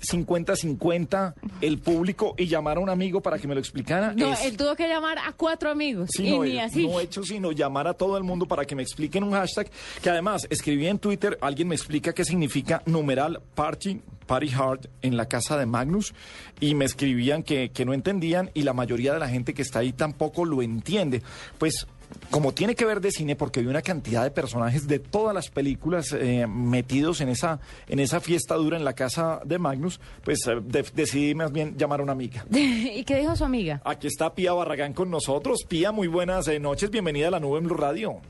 50-50 el público y llamar a un amigo para que me lo explicara. No, es- él tuvo que llamar a cuatro amigos. Sí, y no, ni así. no he hecho sino llamar a todo el mundo para que me expliquen un hashtag que además escribí en Twitter, alguien me explica qué significa numeral party, party hard en la casa de Magnus y me escribían que, que no entendían y la mayoría de la gente que está ahí tampoco lo entiende. Pues como tiene que ver de cine, porque vi una cantidad de personajes de todas las películas eh, metidos en esa, en esa fiesta dura en la casa de Magnus, pues eh, de- decidí más bien llamar a una amiga. ¿Y qué dijo su amiga? Aquí está Pía Barragán con nosotros. Pía, muy buenas eh, noches. Bienvenida a la nube en Blue Radio.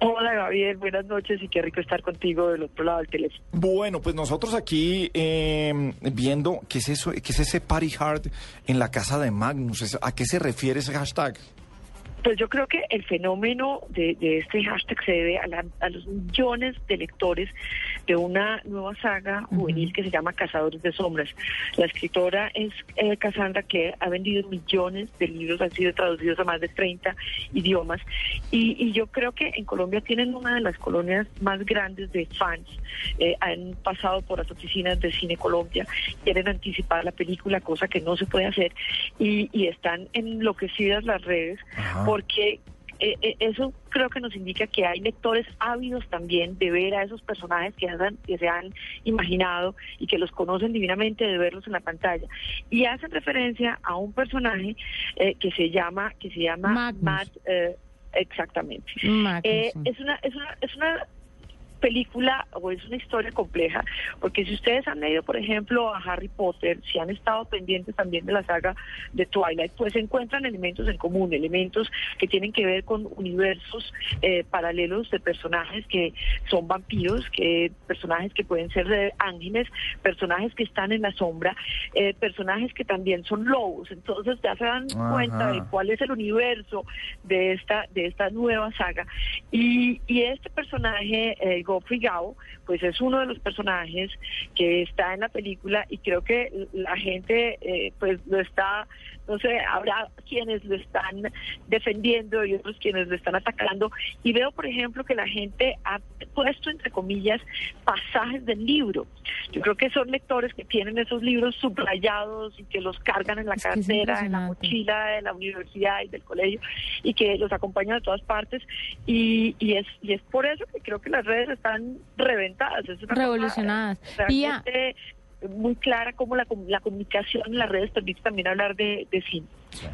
Hola Gabriel, buenas noches y qué rico estar contigo del otro lado del teléfono. Bueno, pues nosotros aquí eh, viendo qué es eso, qué es ese party hard en la casa de Magnus. ¿A qué se refiere ese hashtag? Pues yo creo que el fenómeno de, este hashtag se debe a, la- a los millones de lectores de una nueva saga juvenil que se llama Cazadores de Sombras. La escritora es eh, Cassandra que ha vendido millones de libros, han sido traducidos a más de 30 idiomas y, y yo creo que en Colombia tienen una de las colonias más grandes de fans. Eh, han pasado por las oficinas de Cine Colombia, quieren anticipar la película, cosa que no se puede hacer y, y están enloquecidas las redes Ajá. porque eh, eh, eso creo que nos indica que hay lectores ávidos también de ver a esos personajes que, han- que se han imaginado y que los conocen divinamente de verlos en la pantalla. Y hacen referencia a un personaje eh, que se llama que se llama Magnus. Matt eh, exactamente. Eh, es una es una es una película o es una historia compleja, porque si ustedes han leído, por ejemplo, a Harry Potter, si han estado pendientes también de la saga de Twilight, pues encuentran elementos en común, elementos que tienen que ver con universos eh, paralelos de personajes que son vampiros, que personajes que pueden ser ángeles, personajes que están en la sombra, eh, personajes que también son lobos. Entonces ya se dan Ajá. cuenta de cuál es el universo de esta de esta nueva saga y, y este personaje eh, Godfrey Gao pues es uno de los personajes que está en la película y creo que la gente eh, pues lo está no sé habrá quienes lo están defendiendo y otros quienes lo están atacando. Y veo por ejemplo que la gente ha puesto entre comillas pasajes del libro. Yo creo que son lectores que tienen esos libros subrayados y que los cargan en la cartera en la mochila de la universidad y del colegio y que los acompañan de todas partes. Y, y es y es por eso que creo que las redes están reventadas. Es una Revolucionadas. Pía, muy clara como la, com- la comunicación en las redes permite también hablar de, de cine.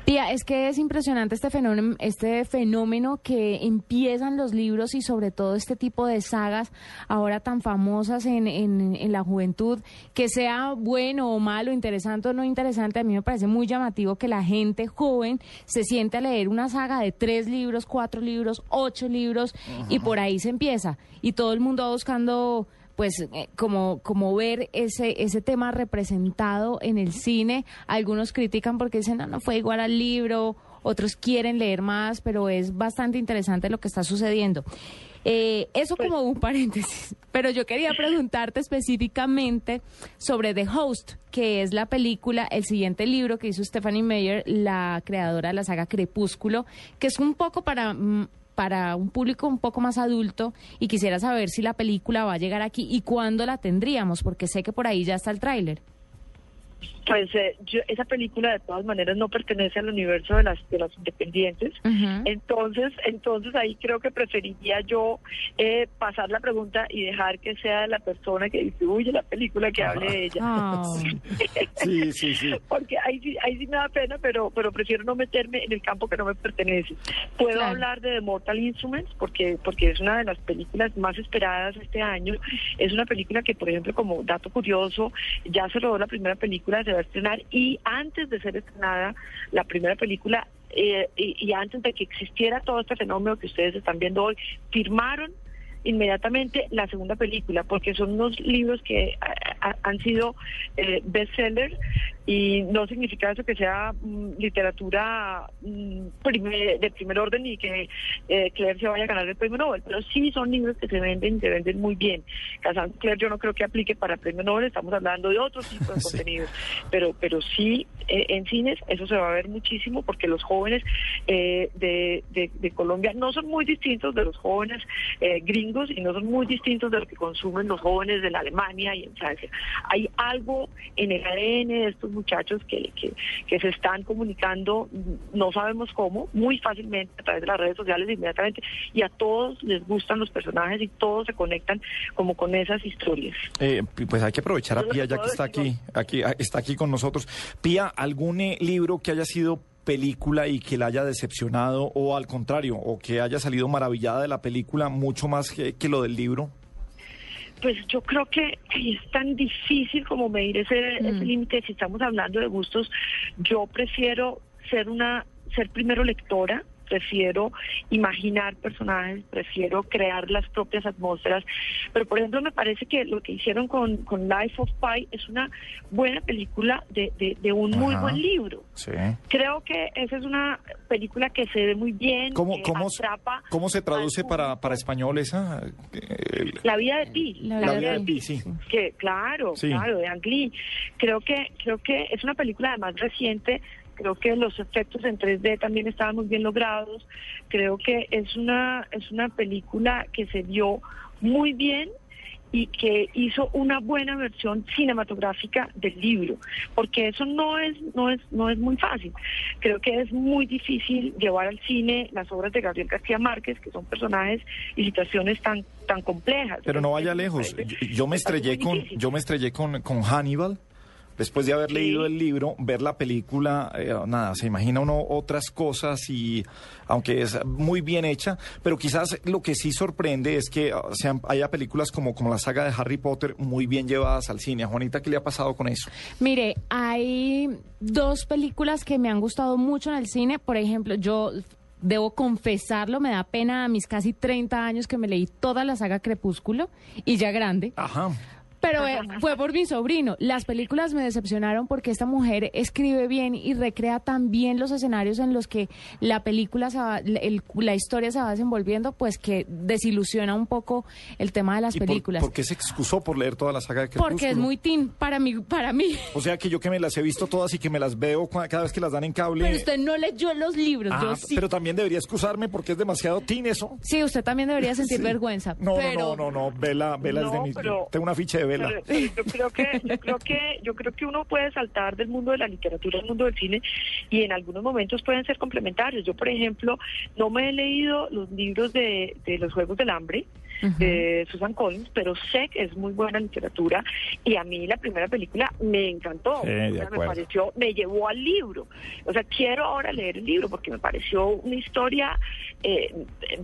Pía, es que es impresionante este fenómeno, este fenómeno que empiezan los libros y sobre todo este tipo de sagas ahora tan famosas en, en, en la juventud, que sea bueno o malo, interesante o no interesante, a mí me parece muy llamativo que la gente joven se siente a leer una saga de tres libros, cuatro libros, ocho libros y por ahí se empieza. Y todo el mundo va buscando pues eh, como como ver ese ese tema representado en el cine. Algunos critican porque dicen no no fue igual al libro otros quieren leer más pero es bastante interesante lo que está sucediendo. Eh, eso como un paréntesis pero yo quería preguntarte específicamente sobre The Host que es la película el siguiente libro que hizo Stephanie Meyer la creadora de la saga Crepúsculo que es un poco para mm, para un público un poco más adulto y quisiera saber si la película va a llegar aquí y cuándo la tendríamos, porque sé que por ahí ya está el tráiler. Pues eh, yo- esa película de todas maneras no pertenece al universo de las de los independientes entonces entonces ahí creo que preferiría yo eh, pasar la pregunta y dejar que sea la persona que distribuye la película que hable de ella Ah, Sí, sí, sí. porque ahí sí, ahí sí me da pena, pero pero prefiero no meterme en el campo que no me pertenece. Puedo Claro. hablar de The Mortal Instruments porque porque es una de las películas más esperadas este año. Es una película que, por ejemplo, como dato curioso, ya se rodó la primera película, se va estrenar y antes de ser estrenada la primera película eh, y, antes de que existiera todo este fenómeno que ustedes están viendo hoy, firmaron inmediatamente la segunda película, porque son unos libros que a- a- han sido eh, bestsellers y no significa eso que sea mm, literatura mm, de primer orden y que eh, Claire se vaya a ganar el premio Nobel, pero sí son libros que se venden y se venden muy bien. Claire yo no creo que aplique para premio Nobel, estamos hablando de otro tipo de contenidos, pero pero sí eh, en cines eso se va a ver muchísimo porque los jóvenes eh, de, de- de Colombia no son muy distintos de los jóvenes eh, gringos y no son muy distintos de lo que consumen los jóvenes de la Alemania y en Francia. Hay algo en el ADN de estos muchachos que, que, que se están comunicando, no sabemos cómo, muy fácilmente a través de las redes sociales inmediatamente y a todos les gustan los personajes y todos se conectan como con esas historias. Eh, pues hay que aprovechar a Pía ya que está aquí, aquí ah, está aquí con nosotros. Pía, ¿algún eh, libro que haya sido película y que la haya decepcionado o al contrario, o que haya salido maravillada de la película mucho más que, que lo del libro? Pues yo creo que es tan difícil como medir ese, ese límite. Si estamos hablando de gustos, yo prefiero ser una, ser primero lectora, prefiero imaginar personajes, prefiero crear las propias atmósferas. Pero por ejemplo me parece que lo que hicieron con, con Life of Pi es una buena película de, de, de un muy buen libro. Sí. Creo que esa es una película que se ve muy bien, ¿Cómo, que cómo, atrapa ¿Cómo se traduce para, para español esa? La vida de Pi. La La vida vida de de Pi, sí. que claro, Sí. claro, de Ang Lee. Creo que creo que es una película además reciente. Creo que los efectos en 3D también estaban muy bien logrados. Creo que es una es una película que se vio muy bien y que hizo una buena versión cinematográfica del libro, porque eso no es no es no es muy fácil. Creo que es muy difícil llevar al cine las obras de Gabriel García Márquez, que son personajes y situaciones tan tan complejas. Pero no vaya lejos. Yo, yo me estrellé con, yo me estrellé con, con Hannibal. Después de haber Sí. leído el libro, ver la película, eh, nada, se imagina uno otras cosas y aunque es muy bien hecha, pero quizás lo que sí sorprende es que ah, sean, haya películas como, como la saga de Harry Potter muy bien llevadas al cine. Juanita, ¿qué le ha pasado con eso? Mire, hay dos películas que me han gustado mucho en el cine. Por ejemplo, yo debo confesarlo, me da pena a mis casi 30 años que me leí toda la saga Crepúsculo y ya grande. Ajá. Pero eh, fue por mi sobrino. Las películas me decepcionaron porque esta mujer escribe bien y recrea tan bien los escenarios en los que la película, se va- el- la historia se va desenvolviendo, pues que desilusiona un poco el tema de las ¿Y por- películas. por, qué se excusó por leer toda la saga de Crepúsculo? porque es muy teen para mí. Para mí. O sea que yo que me las he visto todas y que me las veo cada vez que las dan en cable. Pero usted no leyó los libros, Ah, yo sí. pero también debería excusarme porque es demasiado teen eso. Sí, usted también debería sentir Sí. vergüenza. No, pero... no, no, no, no, Vela, Vela es de No, mis... pero- tengo una ficha de Yo creo que yo creo que yo creo que uno puede saltar del mundo de la literatura al mundo del cine y en algunos momentos pueden ser complementarios. Yo, por ejemplo, no me he leído los libros de, de los Juegos del Hambre de Susan Collins, pero sé que es muy buena literatura y a mí la primera película me encantó. Sí, O sea, me pareció, me llevó al libro. O sea, quiero ahora leer el libro porque me pareció una historia eh,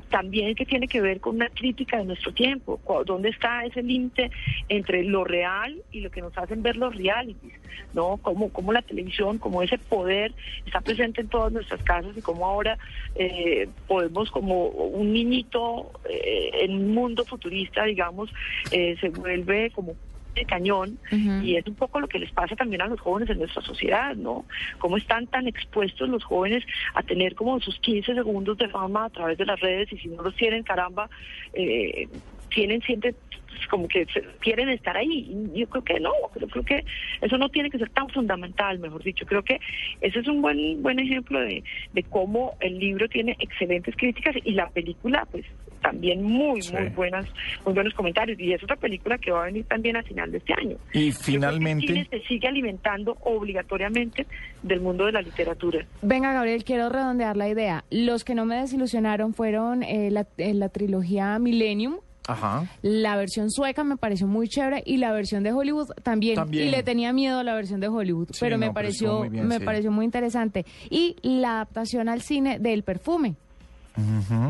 también que tiene que ver con una crítica de nuestro tiempo. ¿Dónde está ese límite entre lo real y lo que nos hacen ver los realities? ¿No? Cómo, cómo la televisión, como ese poder está presente en todas nuestras casas y cómo ahora eh, podemos, como un niñito eh, en mundo futurista, digamos, eh, se vuelve como de cañón y es un poco lo que les pasa también a los jóvenes en nuestra sociedad, ¿no? Cómo están tan expuestos los jóvenes a tener como sus 15 segundos de fama a través de las redes y si no los tienen, caramba, eh, tienen siempre pues, como que quieren estar ahí. Yo creo que no, yo creo que eso no tiene que ser tan fundamental, mejor dicho. Creo que ese es un buen buen ejemplo de, de cómo el libro tiene excelentes críticas y la película, pues también muy, Sí. muy buenas, muy buenos comentarios. Y es otra película que va a venir también a final de este año. Y finalmente... el cine se sigue alimentando obligatoriamente del mundo de la literatura. Venga, Gabriel, quiero redondear la idea. Los que no me desilusionaron fueron eh, la, eh, la trilogía Millennium. Ajá. La versión sueca me pareció muy chévere y la versión de Hollywood también. También. Y le tenía miedo a la versión de Hollywood, Sí, pero me no, pareció muy bien, me sí. pareció muy interesante. Y la adaptación al cine del perfume.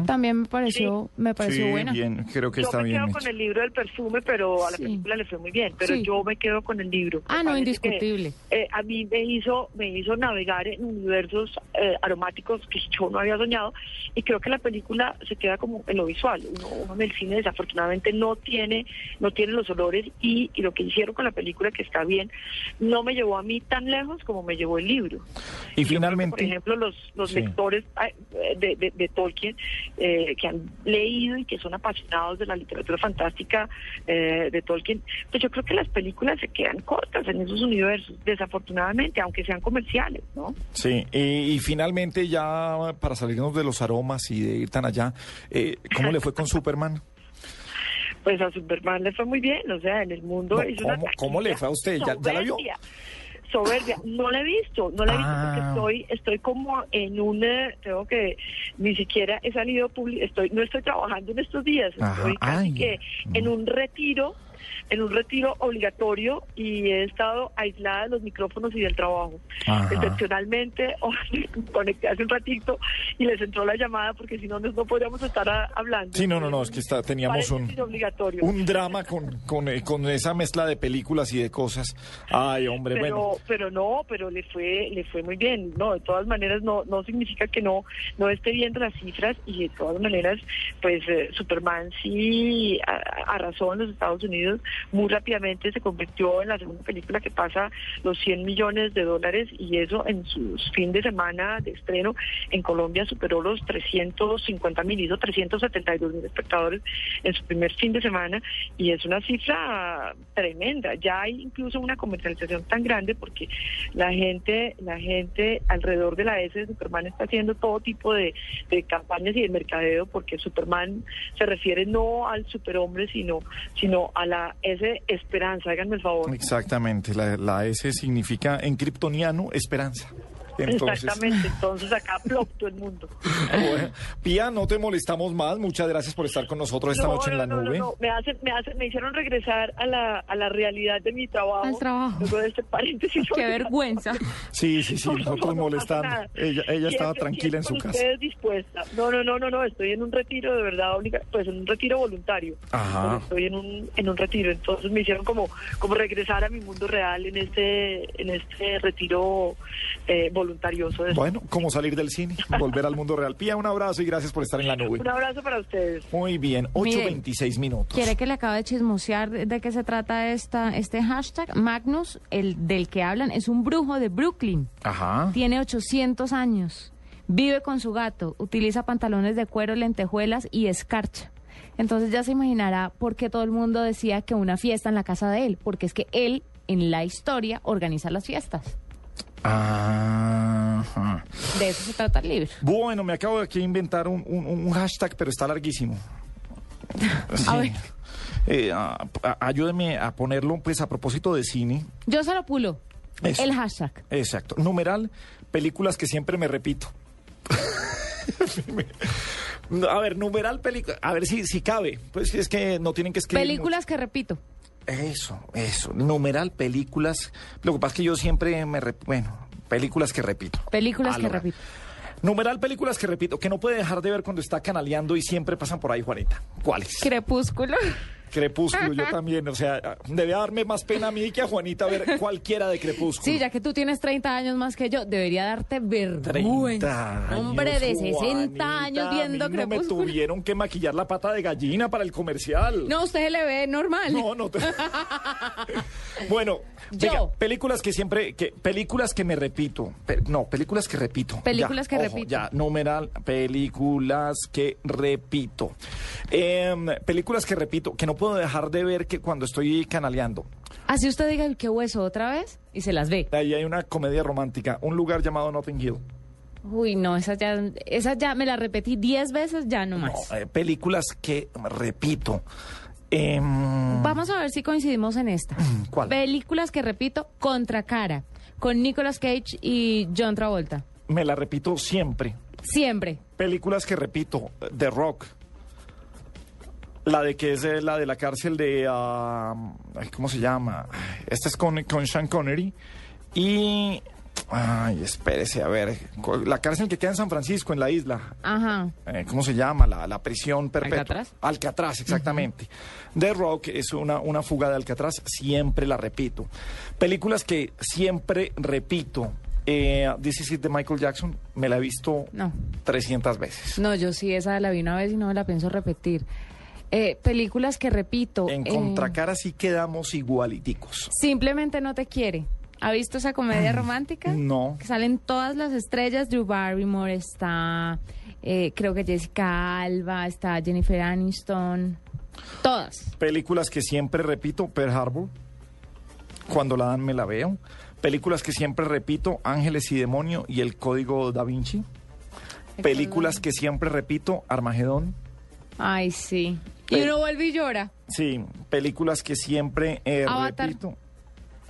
También me pareció, me pareció Sí, buena. bien, creo que yo está me bien quedo hecho. con el libro del perfume, pero a la Sí. película le fue muy bien. Pero Sí. yo me quedo con el libro. Ah, no, indiscutible. que, eh, a mí me hizo, me hizo navegar en universos eh, aromáticos que yo no había soñado y creo que la película se queda como en lo visual. Uno, uno en el cine desafortunadamente no tiene, no tiene los olores y, y lo que hicieron con la película que está bien no me llevó a mí tan lejos como me llevó el libro. Y que, finalmente, por ejemplo, los, los Sí. lectores de, de- de Tolkien eh, que han leído y que son apasionados de la literatura fantástica eh, de Tolkien, pues yo creo que las películas se quedan cortas en esos universos, desafortunadamente, aunque sean comerciales, ¿no? sí, y, y finalmente ya para salirnos de los aromas y de ir tan allá, eh, ¿cómo le fue con Superman? Pues a Superman le fue muy bien, o sea, en el mundo No, es una ¿cómo- cómo le fue a usted? ¿Ya- ya la vio? Soberbia. No la he visto, no la he visto Ah. porque estoy, estoy como en un, eh, tengo que, ni siquiera he salido público, estoy, no estoy trabajando en estos días, Ajá, estoy casi ay. que en un retiro, en un retiro obligatorio y he estado aislada de los micrófonos y del trabajo. Ajá. Excepcionalmente, me conecté hace un ratito y les entró la llamada porque si no, no podríamos estar a- hablando. Sí, no, no, no, es que está, teníamos un, obligatorio. un drama con, con, eh, con esa mezcla de películas y de cosas. Ay, hombre, pero bueno. pero no pero le fue le fue muy bien no de todas maneras no no significa que no no esté viendo las cifras y de todas maneras pues eh, Superman sí arrasó en los Estados Unidos muy rápidamente se convirtió en la segunda película que pasa los 100 millones de dólares y eso en sus fin de semana de estreno en Colombia superó los 350 mil hizo 372 mil espectadores en su primer fin de semana y es una cifra tremenda. Ya hay incluso una comercialización tan grande porque la gente la gente alrededor de la S de Superman está haciendo todo tipo de, de campañas y de mercadeo porque Superman se refiere no al superhombre sino sino a la S esperanza háganme el favor Exactamente, la, la S significa en kryptoniano esperanza. Entonces, exactamente entonces acá plop todo el mundo bueno, Pía, no te molestamos más. Muchas gracias por estar con nosotros esta No, noche en la no, no, nube. no. Me, hacen, me, hacen, me hicieron regresar a la, a la realidad de mi trabajo. Al trabajo. Luego de este paréntesis. Qué vergüenza. Sí, sí, sí, No, no, nosotros no pasa molestando. nada. Ella, ella estaba tranquila en su casa. ustedes dispuesta. No, no, no, no, no. Estoy en un retiro de verdad, pues en un retiro voluntario. Ajá. Estoy en un, en un retiro. Entonces me hicieron como, como regresar a mi mundo real en este, en este retiro eh, voluntarioso. de- Bueno, como salir del cine, volver al mundo real. Pía, un abrazo y gracias por estar en la nube. Un abrazo para ustedes. Muy bien, Mire, 8.26 minutos. ¿Quiere que le acabe de chismosear de de qué se trata esta, este hashtag? Magnus, el del que hablan, es un brujo de Brooklyn. Ajá. Tiene 800 años. Vive con su gato. Utiliza pantalones de cuero, lentejuelas y escarcha. Entonces ya se imaginará por qué todo el mundo decía que una fiesta en la casa de él. Porque es que él, en la historia, organiza las fiestas. Ajá. De eso se trata el libro. Bueno, me acabo de aquí inventar un, un- un hashtag, pero está larguísimo. Sí. A ver. Eh, a- a- ayúdeme a ponerlo, pues, a propósito de cine. Yo se lo pulo. Eso. El hashtag. Exacto. Numeral, películas que siempre me repito. a ver, numeral, película. A ver si, si cabe. Pues es que no tienen que escribir. Películas que repito. Eso, eso. Numeral, películas. Lo que pasa es que yo siempre me. Bueno, películas que repito. Películas que repito. Numeral, películas que repito, que no puede dejar de ver cuando está canaleando y siempre pasan por ahí, Juanita. ¿Cuáles? Crepúsculo. Crepúsculo, yo también. O sea, debe darme más pena a mí que a Juanita ver cualquiera de Crepúsculo. Sí, ya que tú tienes 30 años más que yo, debería darte 30 vergüenza. años, Hombre de 60 Juanita, años a viendo mí No me tuvieron que maquillar la pata de gallina para el comercial. No, usted se le ve normal. No, no te- bueno, Yo. venga, películas que siempre, que, películas que me repito. Pe- no, películas que repito. Películas Ya, que ojo, repito. Ya, numeral, películas que repito. Em, películas que repito, que no puedo dejar de ver que cuando estoy canaleando. Así usted diga, ¿qué hueso otra vez? Y se las ve. Ahí hay una comedia romántica, un lugar llamado Notting Hill. Uy, no, esas ya, esas ya me las repetí 10 veces, ya no más. No, eh, películas que repito. Em, Vamos a ver si coincidimos en esta. ¿Cuál? Películas que repito, Contracara, con Nicolas Cage y John Travolta. me la repito siempre. Siempre. Películas que repito, The Rock. La de que es eh, la de la cárcel de... ay, ¿Cómo se llama? Esta es con, con Sean Connery. Y Ay, espérese, a ver. La cárcel que queda en San Francisco, en la isla. Ajá. Eh, ¿Cómo se llama? La, la prisión perpetua. ¿Alcatraz? Alcatraz, exactamente. The Rock es una, una fuga de Alcatraz, siempre la repito. Películas que siempre repito. Eh, This Is It de Michael Jackson, me la he visto No. 300 veces. No, yo sí, esa la vi una vez y no me la pienso repetir. Eh, películas que repito. En eh, Contracara sí quedamos igualiticos. Simplemente no te quiere. ¿Ha visto esa comedia romántica? No. Que salen todas las estrellas. Drew Barrymore está, eh, creo que Jessica Alba, está Jennifer Aniston. Todas. Películas que siempre repito, Pearl Harbor. Cuando la dan me la veo. Películas que siempre repito, Ángeles y Demonio y El Código Da Vinci. Películas que siempre repito, Armagedón. Ay, sí. Y Pe- uno vuelve y llora. Sí, películas que siempre eh, Avatar. repito.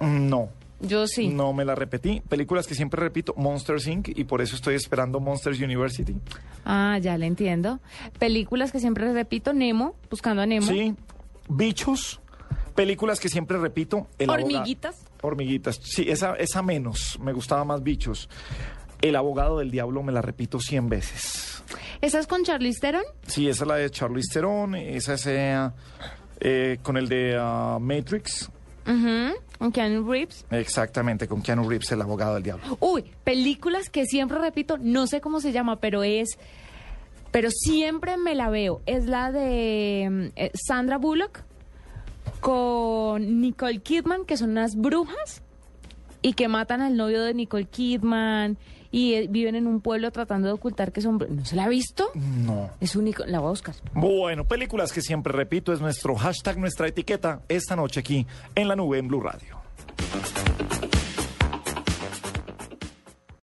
No, Yo sí. no me la repetí. Películas que siempre repito, Monsters Inc. Y por eso estoy esperando Monsters University. Ah, ya le entiendo. Películas que siempre repito, Nemo, buscando a Nemo. Sí, Bichos. Películas que siempre repito, El abogado- Hormiguitas. Hormiguitas. Sí, esa, esa menos. Me gustaba más Bichos. El abogado del diablo me la repito 100 veces. ¿Esa es con Charlize Theron? Sí, esa es la de Charlize Theron. Esa es eh, eh, con el de ah, Matrix. Con Keanu Reeves. Exactamente, con Keanu Reeves, el abogado del diablo. Uy, películas que siempre repito, no sé cómo se llama, pero es, pero siempre me la veo. Es la de mm, eh, Sandra Bullock con Nicole Kidman, que son unas brujas y que matan al novio de Nicole Kidman y eh, viven en un pueblo tratando de ocultar que son... ¿No se la ha visto? No. Es único, la voy a buscar. Bueno, películas que siempre repito es nuestro hashtag, nuestra etiqueta esta noche aquí en la nube en Blue Radio.